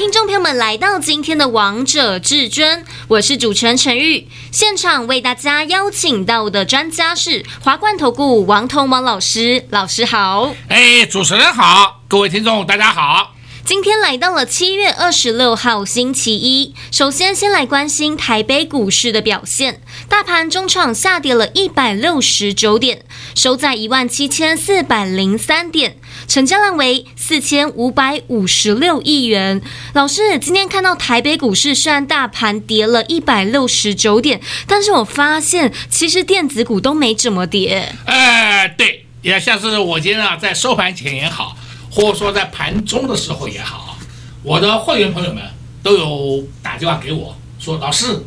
听众朋友们，来到今天的王者至尊，我是主持人陈玉。现场为大家邀请到的专家是华冠投顾王同王老师，老师好。哎，主持人好，各位听众大家好。今天来到了七月二十六号星期一，首先先来关心台北股市的表现，大盘中场下跌了一百六十九点，收在一万七千四百零三点，成交量为四千五百五十六亿元。老师，今天看到台北股市虽然大盘跌了一百六十九点，但是我发现其实电子股都没怎么跌。哎，对，也像是我今天啊，在收盘前也好。或者说在盘中的时候也好，我的会员朋友们都有打电话给我说：“老师，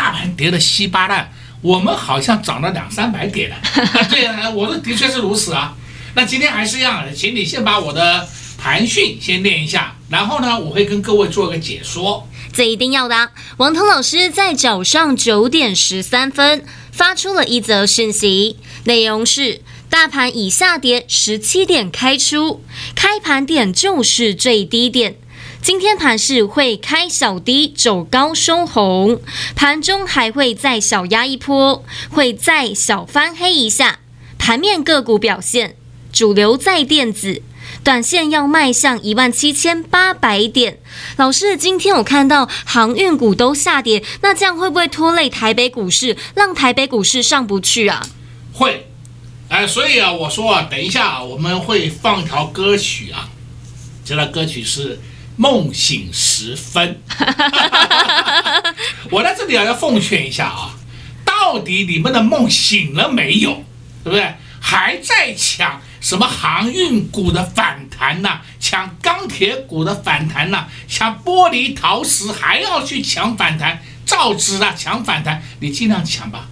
大盘跌得稀巴烂，我们好像涨了两三百点了。”对啊，我的的确是如此啊。那今天还是一样，请你先把我的盘讯先念一下，然后呢，我会跟各位做个解说。这一定要的啊。王腾老师在早上九点十三分发出了一则讯息，内容是。大盘以下跌十七点开出，开盘点就是最低点。今天盘势会开小低走高收红，盘中还会再小压一波，会再小翻黑一下。盘面个股表现，主流在电子，短线要迈向一万七千八百点。老师，今天我看到航运股都下跌，那这样会不会拖累台北股市，让台北股市上不去啊？会。哎，所以啊，我说啊，等一下啊，我们会放一条歌曲啊，这条歌曲是《梦醒时分》。我在这里啊，要奉劝一下啊，到底你们的梦醒了没有？对不对？还在抢什么航运股的反弹呐？抢钢铁股的反弹呐？抢玻璃陶瓷还要去抢反弹？造纸啊，抢反弹，你尽量抢吧。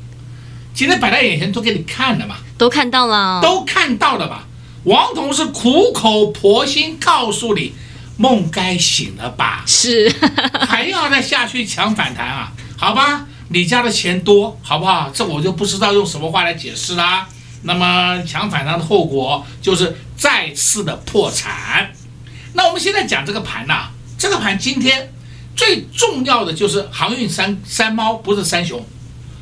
今天摆在眼前都给你看了嘛，都看到了，都看到了吧？王彤是苦口婆心告诉你，梦该醒了吧？是，还要再下去抢反弹啊？好吧，你家的钱多，好不好？这我就不知道用什么话来解释啦。那么抢反弹的后果就是再次的破产。那我们现在讲这个盘呐、啊，这个盘今天最重要的就是航运三三猫，不是三雄，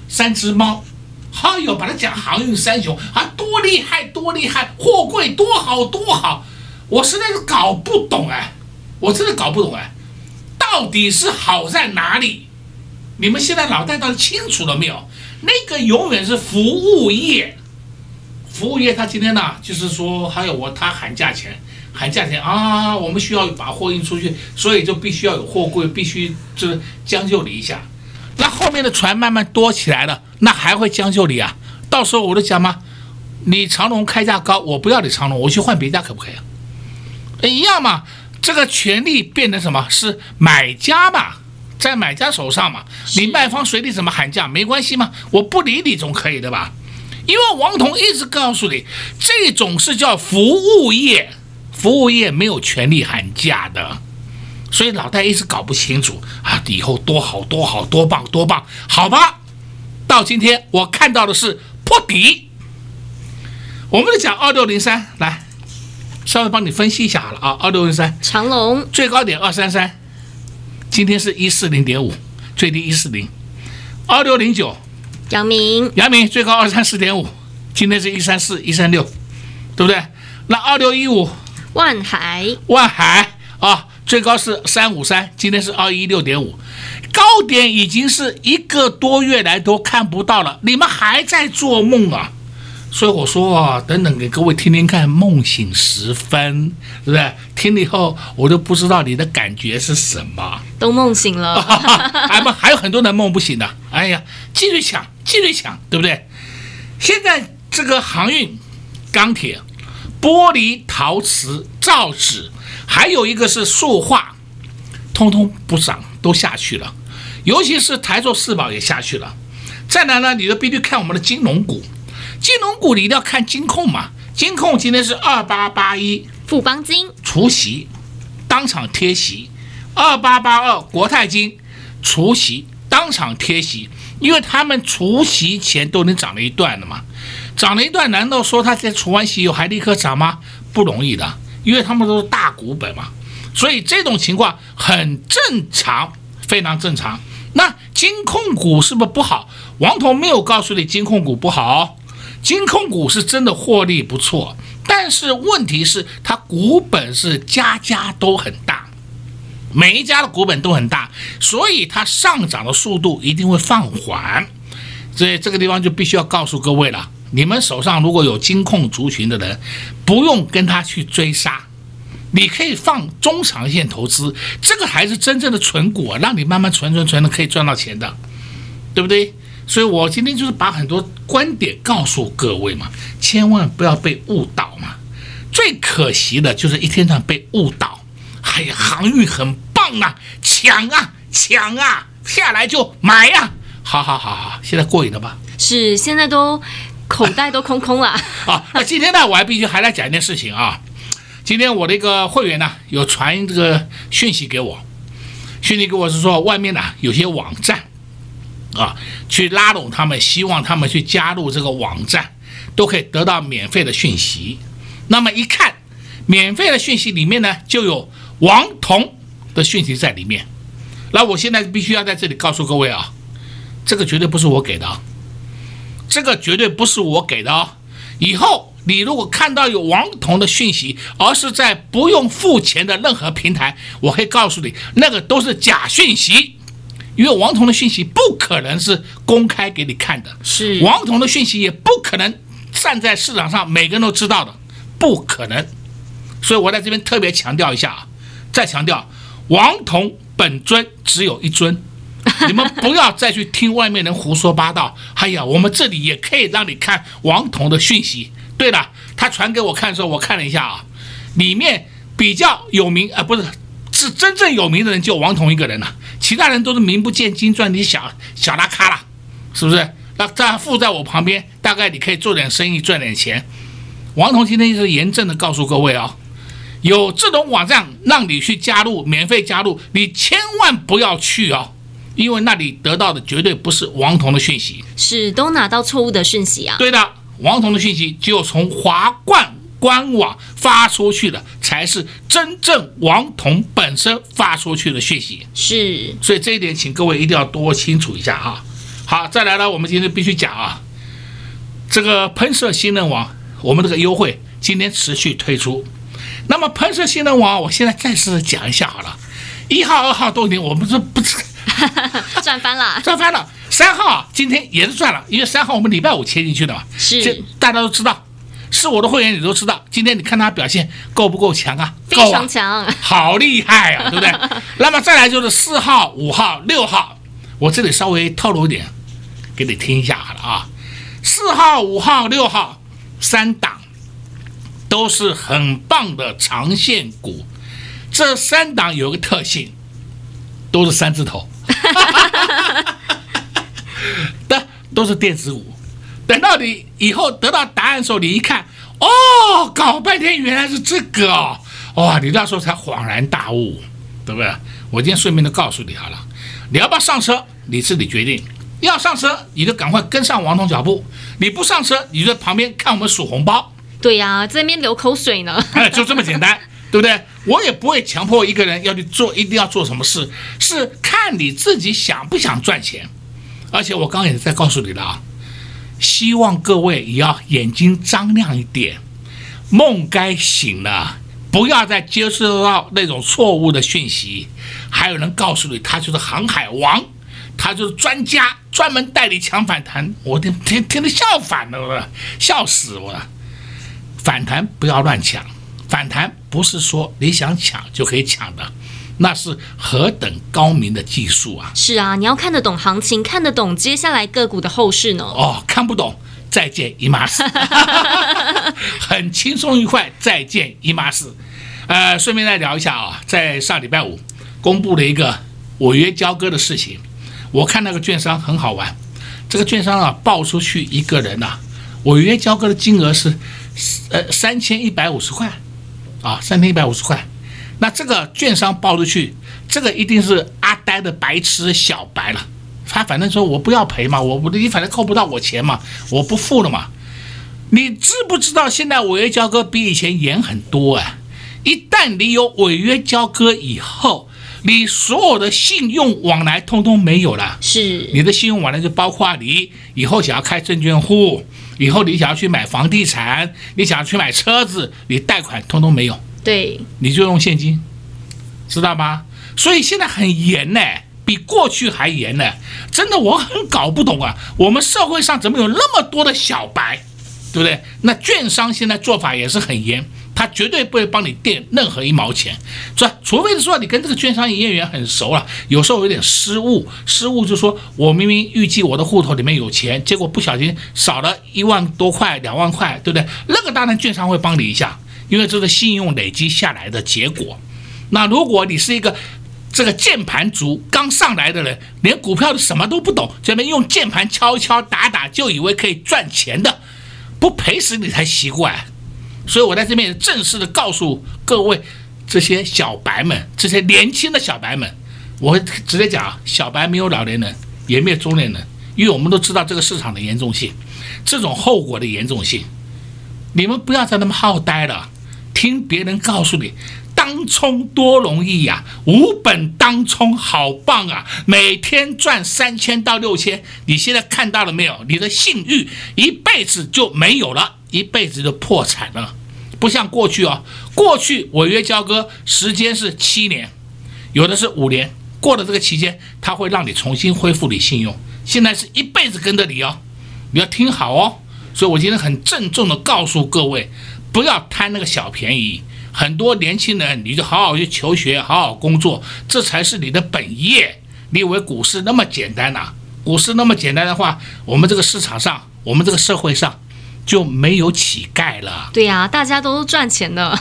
三只猫。好哟，把它讲航运三雄啊，多厉害，多厉害，货柜多好，多好，我实在是搞不懂哎，我真的搞不懂哎，到底是好在哪里？你们现在脑袋到底清楚了没有？那个永远是服务业，服务业他今天呢，就是说还有我他喊价钱，喊价钱啊，我们需要把货运出去，所以就必须要有货柜，必须就是将就你一下。那后面的船慢慢多起来了，那还会将就你啊？到时候我就讲嘛，你长龙开价高，我不要你长龙，我去换别家可不可以啊？一样嘛，这个权利变成什么？是买家嘛，在买家手上嘛。你卖方随你怎么喊价没关系嘛，我不理你总可以的吧？因为王彤一直告诉你，这种是叫服务业，服务业没有权利喊价的。所以老戴一直搞不清楚啊，以后多好多好多棒多棒，好吧？到今天我看到的是破底。我们讲二六零三，来，稍微帮你分析一下好了啊。二六零三，长龙最高点二三三，今天是一四零点五，最低一四零。二六零九，阳明，阳明最高二三四点五，今天是一三四一三六，对不对？那二六一五，万海，万海啊。最高是三五三，今天是二一六点五，高点已经是一个多月来都看不到了，你们还在做梦啊？所以我说啊，等等给各位听听看，梦醒时分，是不是？听了以后，我都不知道你的感觉是什么，都梦醒了，还 不还有很多人梦不醒的，哎呀，继续抢，继续抢，对不对？现在这个航运、钢铁、玻璃、陶瓷、造纸。还有一个是塑化，通通不涨，都下去了。尤其是台塑四宝也下去了。再来呢，你就必须看我们的金融股，金融股你一定要看金控嘛。金控今天是二八八一，富邦金除息当场贴息，二八八二国泰金除息当场贴息，因为他们除息前都已经涨了一段了嘛，涨了一段，难道说他在除完息以后还立刻涨吗？不容易的，因为他们都是大股本嘛，所以这种情况很正常，非常正常。那金控股是不是不好？王彤没有告诉你金控股不好。金控股是真的获利不错，但是问题是它股本是家家都很大，每一家的股本都很大，所以它上涨的速度一定会放缓。所以这个地方就必须要告诉各位了：你们手上如果有金控族群的人，不用跟他去追杀，你可以放中长线投资，这个才是真正的存股，让你慢慢存存存的可以赚到钱的，对不对？所以我今天就是把很多观点告诉各位嘛，千万不要被误导嘛。最可惜的就是一天到晚被误导。哎呀，航运很棒啊，抢啊抢啊，下来就买呀、啊。好好好好，现在过瘾了吧？是，现在都口袋都空空了。啊，那今天呢，我还必须还来讲一件事情啊。今天我的一个会员呢，有传这个讯息给我，讯息给我是说外面呢有些网站。啊，去拉拢他们，希望他们去加入这个网站，都可以得到免费的讯息。那么一看，免费的讯息里面呢，就有王彤的讯息在里面。那我现在必须要在这里告诉各位啊，这个绝对不是我给的，这个绝对不是我给的哦。以后你如果看到有王彤的讯息，而是在不用付钱的任何平台，我可以告诉你，那个都是假讯息。因为王彤的讯息不可能是公开给你看的，是王彤的讯息也不可能站在市场上每个人都知道的，不可能。所以我在这边特别强调一下啊，再强调，王彤本尊只有一尊，你们不要再去听外面人胡说八道。哎呀，我们这里也可以让你看王彤的讯息。对了，他传给我看的时候，我看了一下啊，里面比较有名啊，不是。是真正有名的人就王彤一个人了，其他人都是名不见经传，你小小拉咖了，是不是？那这附在我旁边，大概你可以做点生意赚点钱。王彤今天就是严正的告诉各位啊、哦，有这种网站让你去加入，免费加入，你千万不要去哦，因为那里得到的绝对不是王彤的讯息，是都拿到错误的讯息啊。对的，王彤的讯息只有从华冠。官网发出去的才是真正王彤本身发出去的讯息，是，所以这一点请各位一定要多清楚一下啊。好，再来呢，我们今天必须讲啊，这个喷射新能网，我们这个优惠今天持续推出。那么喷射新能网，我现在再次讲一下好了，一号、二号都已经，我们是不是 赚翻了？赚翻了。三号今天也是赚了，因为三号我们礼拜五切进去的嘛，是，大家都知道。是我的会员，你都知道。今天你看他表现够不够强啊？非常强，啊，好厉害啊，对不对？那么再来就是四号、五号、六号，我这里稍微透露一点，给你听一下好了啊。四号、五号、六号三档都是很棒的长线股，这三档有个特性，都是三字头，的都是电子股。等到你以后得到答案的时候，你一看，哦，搞半天原来是这个哦，哇，你那时候才恍然大悟，对不对？我今天顺便的告诉你好了，你要不要上车，你自己决定。要上车，你就赶快跟上王彤脚步；你不上车，你就在旁边看我们数红包。对呀、啊，在那边流口水呢。哎，就这么简单，对不对？我也不会强迫一个人要去做，一定要做什么事，是看你自己想不想赚钱。而且我刚刚也在告诉你了啊。希望各位也要眼睛张亮一点，梦该醒了，不要再接受到那种错误的讯息。还有人告诉你他就是航海王，他就是专家，专门带你抢反弹，我听听听得笑反了，我笑死我了。反弹不要乱抢，反弹不是说你想抢就可以抢的。那是何等高明的技术啊！是啊，你要看得懂行情，看得懂接下来个股的后市呢。哦，看不懂，再见姨妈死。很轻松愉快，再见姨妈死。呃，顺便再聊一下啊，在上礼拜五公布了一个违约交割的事情。我看那个券商很好玩，这这个券商啊报出去一个人呐、啊，违约交割的金额是呃三千一百五十块，啊三千一百五十块，那这个券商报出去，这个一定是阿呆的白痴小白了，他反正说我不要赔嘛，我不你反正扣不到我钱嘛，我不付了嘛。你知不知道现在违约交割比以前严很多啊？一旦你有违约交割以后，你所有的信用往来通通没有了。是，你的信用往来就包括你以后想要开证券户，以后你想要去买房地产，你想要去买车子，你贷款通通没有。对，你就用现金，知道吗？所以现在很严呢，比过去还严呢。真的，我很搞不懂啊，我们社会上怎么有那么多的小白？对不对？那券商现在做法也是很严，他绝对不会帮你垫任何一毛钱，是吧？除非是说你跟这个券商营业员很熟了，有时候有点失误，失误就说我明明预计我的户头里面有钱，结果不小心少了一万多块、两万块，对不对？那个当然券商会帮你一下，因为这是信用累积下来的结果。那如果你是一个这个键盘族刚上来的人，连股票的什么都不懂，这边用键盘敲敲打打就以为可以赚钱的。不赔死你才奇怪，所以我在这边正式的告诉各位这些小白们，这些年轻的小白们，我直接讲，小白没有老年人，也没有中年人，因为我们都知道这个市场的严重性，这种后果的严重性，你们不要再那么好呆了，听别人告诉你。当冲多容易呀，啊，无本当冲好棒啊，每天赚三千到六千。你现在看到了没有？你的信誉一辈子就没有了，一辈子就破产了。不像过去哦，过去违约交割时间是七年，有的是五年，过了这个期间，他会让你重新恢复你信用。现在是一辈子跟着你哦，你要听好哦。所以我今天很郑重的告诉各位，不要贪那个小便宜。很多年轻人，你就好好去求学，好好工作，这才是你的本业。你以为股市那么简单呐？股市那么简单的话，我们这个市场上，我们这个社会上。就没有乞丐了。对呀、啊，大家都赚钱的。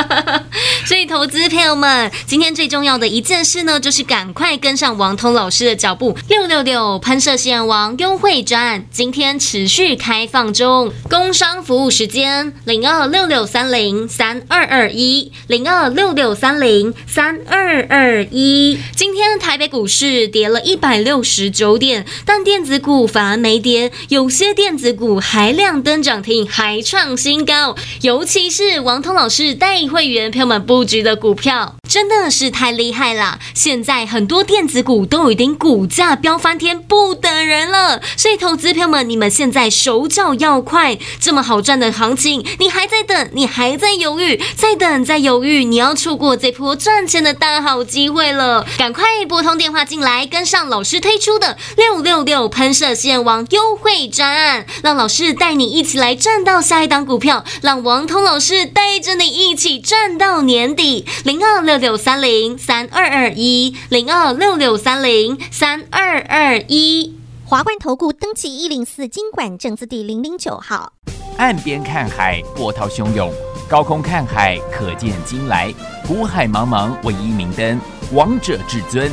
所以，投资朋友们，今天最重要的一件事呢，就是赶快跟上王通老师的脚步。六六六喷射线王优惠专案今天持续开放中，工商服务时间零二六六三零三二二一零二六六三零三二二一。今天台北股市跌了一百六十九点，但电子股反而没跌，有些电子股还亮。登涨停还创新高，尤其是王通老师带会员朋友们布局的股票，真的是太厉害了。现在很多电子股都已经股价飙翻天，不等人了。所以，投资朋友们，你们现在手脚要快，这么好赚的行情，你还在等，你还在犹豫，再等再犹豫，你要错过这波赚钱的大好机会了。赶快拨通电话进来，跟上老师推出的六六六喷射线王优惠专案，让老师带你。一起来赚到下一档股票，让王通老师带着你一起赚到年底。零二六六三零三二二一，零二六六三零三二二一。华冠投顾登记一零四经管证字第零零九号。岸边看海，波涛汹涌；高空看海，可见金来。湖海茫茫，唯一明灯，王者至尊。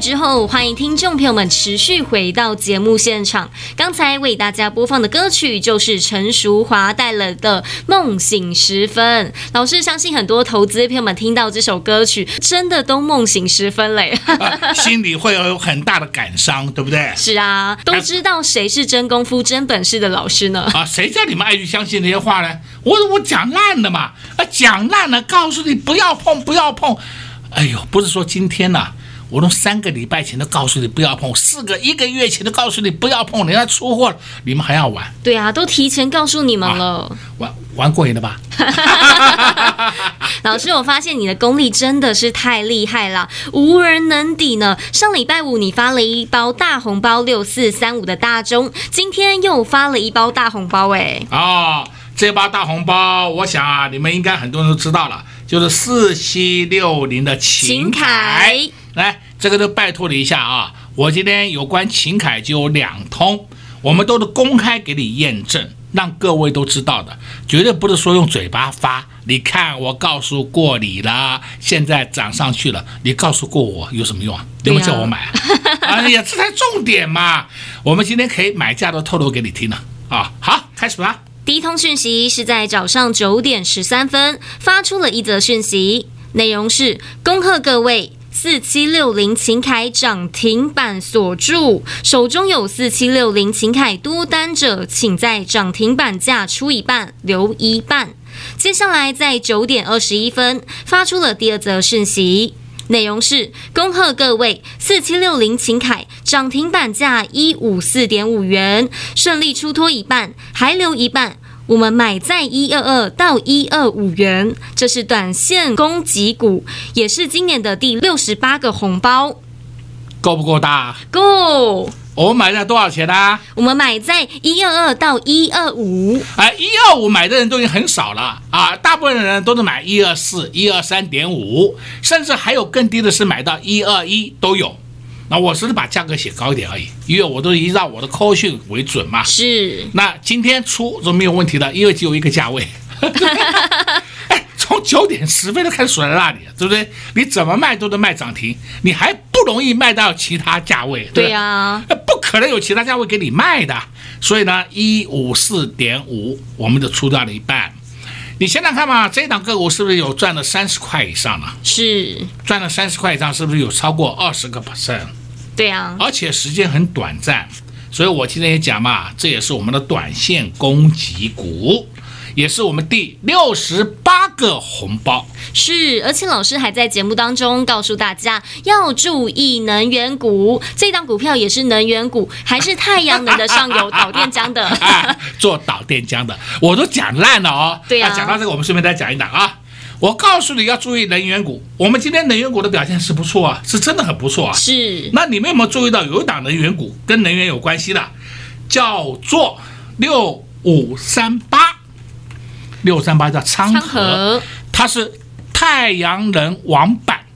之后，欢迎听众朋友们持续回到节目现场。刚才为大家播放的歌曲就是陈淑华带来的《梦醒时分》。老师相信很多投资朋友们听到这首歌曲，真的都梦醒时分嘞、呃，心里会有很大的感伤，对不对？是啊，都知道谁是真功夫、真本事的老师呢？啊，谁叫你们爱去相信那些话呢？我我讲烂的嘛，啊，讲烂了，告诉你不要碰，不要碰。哎呦，不是说今天呐、啊。我从三个礼拜前都告诉你不要碰，四个一个月前都告诉你不要碰，人家出货了，你们还要玩？对啊，都提前告诉你们了。啊、玩玩过瘾了吧？老师，我发现你的功力真的是太厉害了，无人能敌呢。上礼拜五你发了一包大红包六四三五的大中，今天又发了一包大红包哎。哦，这包大红包，我想啊，你们应该很多人都知道了，就是四七六零的秦凯。来，这个都拜托你一下啊！我今天有关秦凯就有两通，我们都是公开给你验证，让各位都知道的，绝对不是说用嘴巴发。你看，我告诉过你了，现在涨上去了，你告诉过我有什么用啊？你们叫我买啊？哎呀，这才重点嘛！我们今天可以买价都透露给你听了啊！好，开始吧。第一通讯息是在早上九点十三分发出了一则讯息，内容是恭贺各位。四七六零秦凯涨停板锁住，手中有四七六零秦凯多单者，请在涨停板价出一半，留一半。接下来在九点二十一分发出了第二则讯息，内容是恭贺各位，四七六零秦凯涨停板价一五四点五元，顺利出脱一半，还留一半。我们买在一二二到一二五元，这是短线攻击股，也是今年的第六十八个红包，够不够大？够。我们买在多少钱呢、啊？我们买在一二二到一二五。哎，一二五买的人都已经很少了啊，大部分人都是买一二四、一二三点五，甚至还有更低的是买到一二一都有。那我只是把价格写高一点而已，因为我都依照我的扣讯为准嘛。是。那今天出都没有问题的，因为只有一个价位。哎，从九点十分就开始锁在那里，对不对？你怎么卖都能卖涨停，你还不容易卖到其他价位。对，对呀，不可能有其他价位给你卖的。所以呢，一五四点五，我们就出掉了一半。你想想看嘛，这档个股是不是有赚了三十块以上了？是，赚了三十块以上，是不是有超过二十个 percent？对啊，而且时间很短暂，所以我今天也讲嘛，这也是我们的短线攻击股，也是我们第六十八个红包。是，而且老师还在节目当中告诉大家要注意能源股，这档股票也是能源股，还是太阳能的上游导电浆的，啊，做导电浆的，我都讲烂了哦。对啊，讲到这个，我们顺便再讲一档啊。我告诉你要注意能源股，我们今天能源股的表现是不错啊，是真的很不错啊。是，那你们有没有注意到有一档能源股跟能源有关系的，叫做六五三八，六三八叫昌河，它是太阳能网板，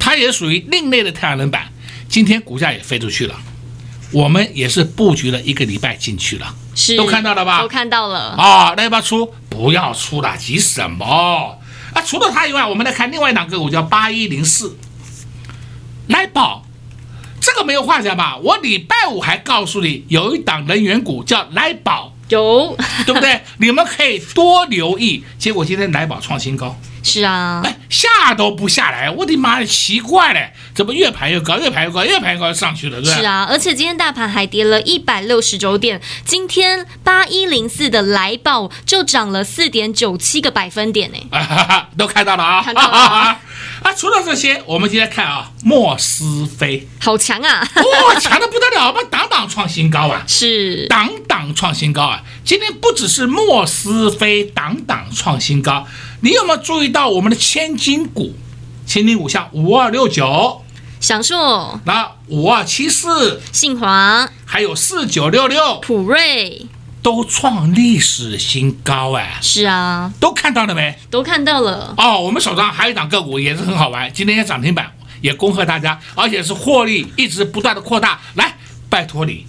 它也属于另类的太阳能板，今天股价也飞出去了，我们也是布局了一个礼拜进去了，是，都看到了吧？都看到了啊，那要不要出？不要出了，急什么？啊，除了它以外，我们来看另外一档个股，叫八一零四，来宝，这个没有话讲吧？我礼拜五还告诉你，有一档能源股叫来宝，有，对不对？你们可以多留意。结果今天来宝创新高。是啊，哎，下都不下来，我的妈呀，奇怪嘞，怎么越盘越高，越盘越高，越盘越高上去了，对吧？是啊，而且今天大盘还跌了一百六十九点，今天八一零四的来报就涨了四点九七个百分点呢，啊，都看到了啊，看到了啊，啊，除了这些，我们今天看啊，莫斯菲，好强啊，哇、哦，强的不得了，我们档档创新高啊，是，档档创新高啊，今天不只是莫斯菲档档创新高。你有没有注意到我们的千金股？千金股像五二六九，享硕，那五二七四，信华，还有四九六六，普瑞，都创历史新高哎！是啊，都看到了没？都看到了哦。我们手上还有一档个股也是很好玩，今天也涨停板，也恭贺大家，而且是获利一直不断的扩大。来，拜托你，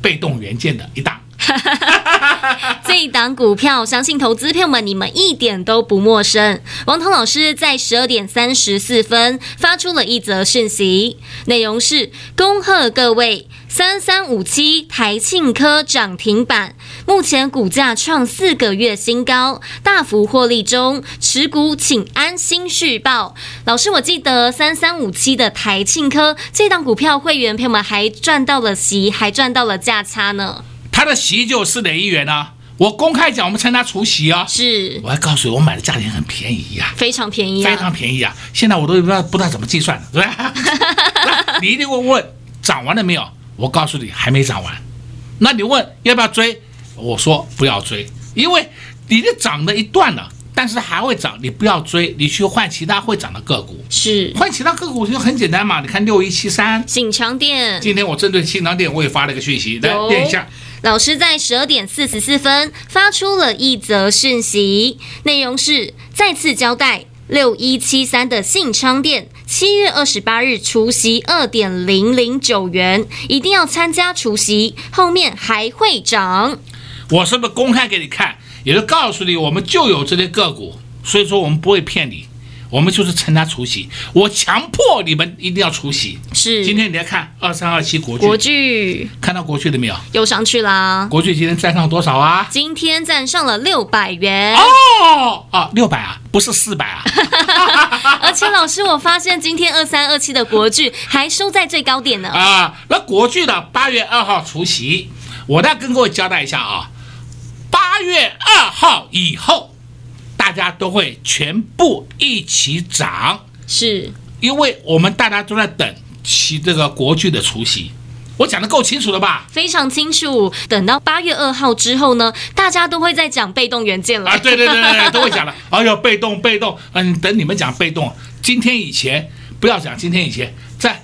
被动元件的一档。这一档股票，相信投资朋友们你们一点都不陌生。王彤老师在十二点三十四分发出了一则讯息，内容是：恭贺各位。三三五七台庆科涨停板，目前股价创四个月新高，大幅获利中，持股请安心续报。老师，我记得三三五七的台庆科这档股票，会员朋友们还赚到了息，还赚到了价差呢。它的席就四点一元呢，我公开讲，我们称它除夕啊。是，我还告诉你，我买的价钱很便宜呀、啊，非常便宜、啊，非常便宜啊！现在我都不知道不知道怎么计算了，对吧？你一定会问，涨完了没有？我告诉你，还没涨完。那你问要不要追？我说不要追，因为你的涨的一段了，但是还会涨，你不要追，你去换其他会涨的个股。是，换其他个股就很简单嘛。你看六一七三，锦强店。今天我针对锦强店，我也发了一个讯息，来念一下。老师在十二点四十四分发出了一则讯息，内容是再次交代。六一七三的信昌店，七月二十八日除息二点零零九元，一定要参加除夕，后面还会涨。我是不是公开给你看？也是告诉你，我们就有这些个股，所以说我们不会骗你。我们就是趁他除息，我强迫你们一定要除息。是，今天你来看二三二七国巨，国巨看到国剧了没有？又上去啦。国剧今天站上多少啊？今天站上了六百元。哦啊，六百啊，不是四百啊。而且老师，我发现今天二三二七的国剧还收在最高点呢。啊，那国剧的八月二号除息，我再跟各位交代一下啊，八月二号以后。大家都会全部一起涨，是因为我们大家都在等其这个国剧的除夕，我讲的够清楚了吧？非常清楚。等到八月二号之后呢，大家都会在讲被动元件了啊！对对对对，都会讲了。哎呦，被动被动，嗯，等你们讲被动。今天以前不要讲，今天以前在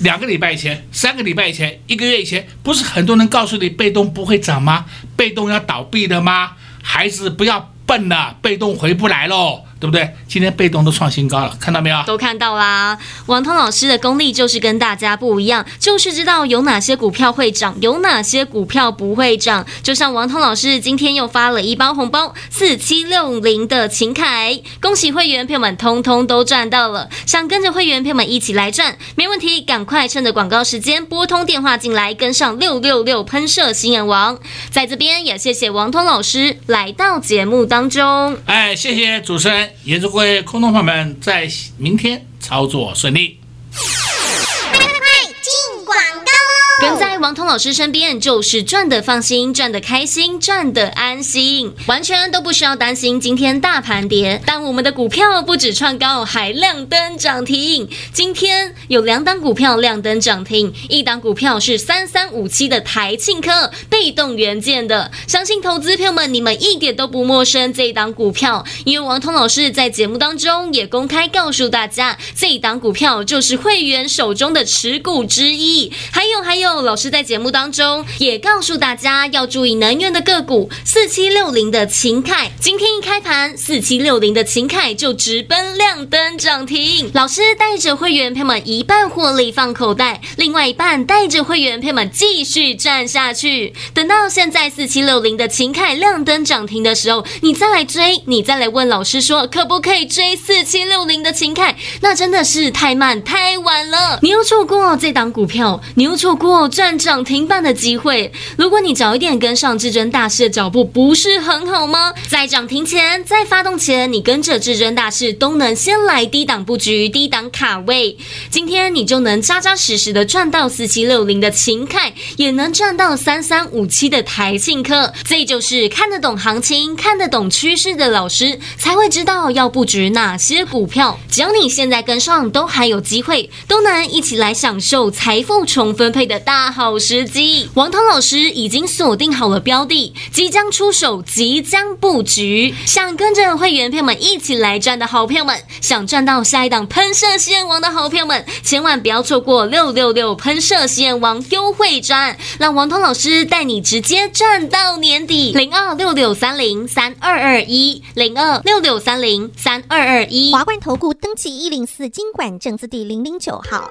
两个礼拜以前、三个礼拜以前、一个月以前，不是很多人告诉你被动不会涨吗？被动要倒闭的吗？还是不要？笨了，被动回不来喽，对不对？今天被动都创新高了，看到没有？都看到啦。王通老师的功力就是跟大家不一样，就是知道有哪些股票会涨，有哪些股票不会涨。就像王通老师今天又发了一包红包，四七六零的秦凯，恭喜会员朋友们通通都赚到了。想跟着会员朋友们一起来赚，没问题，赶快趁着广告时间拨通电话进来，跟上六六六喷射新眼王。在这边也谢谢王通老师来到节目当中。哎，谢谢主持人，也祝各位空洞朋友们在明天操作顺利。快进广告跟在王彤老师身边，就是赚的放心，赚的开心，赚的安心，完全都不需要担心今天大盘跌。但我们的股票不止创高，还亮灯涨停。今天有两档股票亮灯涨停，一档股票是三三五七的台庆科，被动元件的。相信投资朋友们，你们一点都不陌生这一档股票，因为王彤老师在节目当中也公开告诉大家，这一档股票就是会员手中的持股之一。还有还有。老师在节目当中也告诉大家要注意能源的个股，四七六零的秦凯，今天一开盘，四七六零的秦凯就直奔亮灯涨停。老师带着会员朋友们一半获利放口袋，另外一半带着会员朋友们继续赚下去。等到现在四七六零的秦凯亮灯涨停的时候，你再来追，你再来问老师说可不可以追四七六零的秦凯？那真的是太慢太晚了，你又错过这档股票，你又错过。赚涨停板的机会，如果你早一点跟上至尊大师的脚步，不是很好吗？在涨停前，在发动前，你跟着至尊大师都能先来低档布局、低档卡位，今天你就能扎扎实实的赚到四七六零的秦凯，也能赚到三三五七的台庆科。这就是看得懂行情、看得懂趋势的老师才会知道要布局哪些股票。只要你现在跟上，都还有机会，都能一起来享受财富重分配的大。好时机，王涛老师已经锁定好了标的，即将出手，即将布局。想跟着会员朋友们一起来赚的好朋友们，想赚到下一档喷射实验王的好朋友们，千万不要错过六六六喷射实验王优惠赚，让王涛老师带你直接赚到年底。零二六六三零三二二一，零二六六三零三二二一。华冠投顾登记一零四金管证字第零零九号。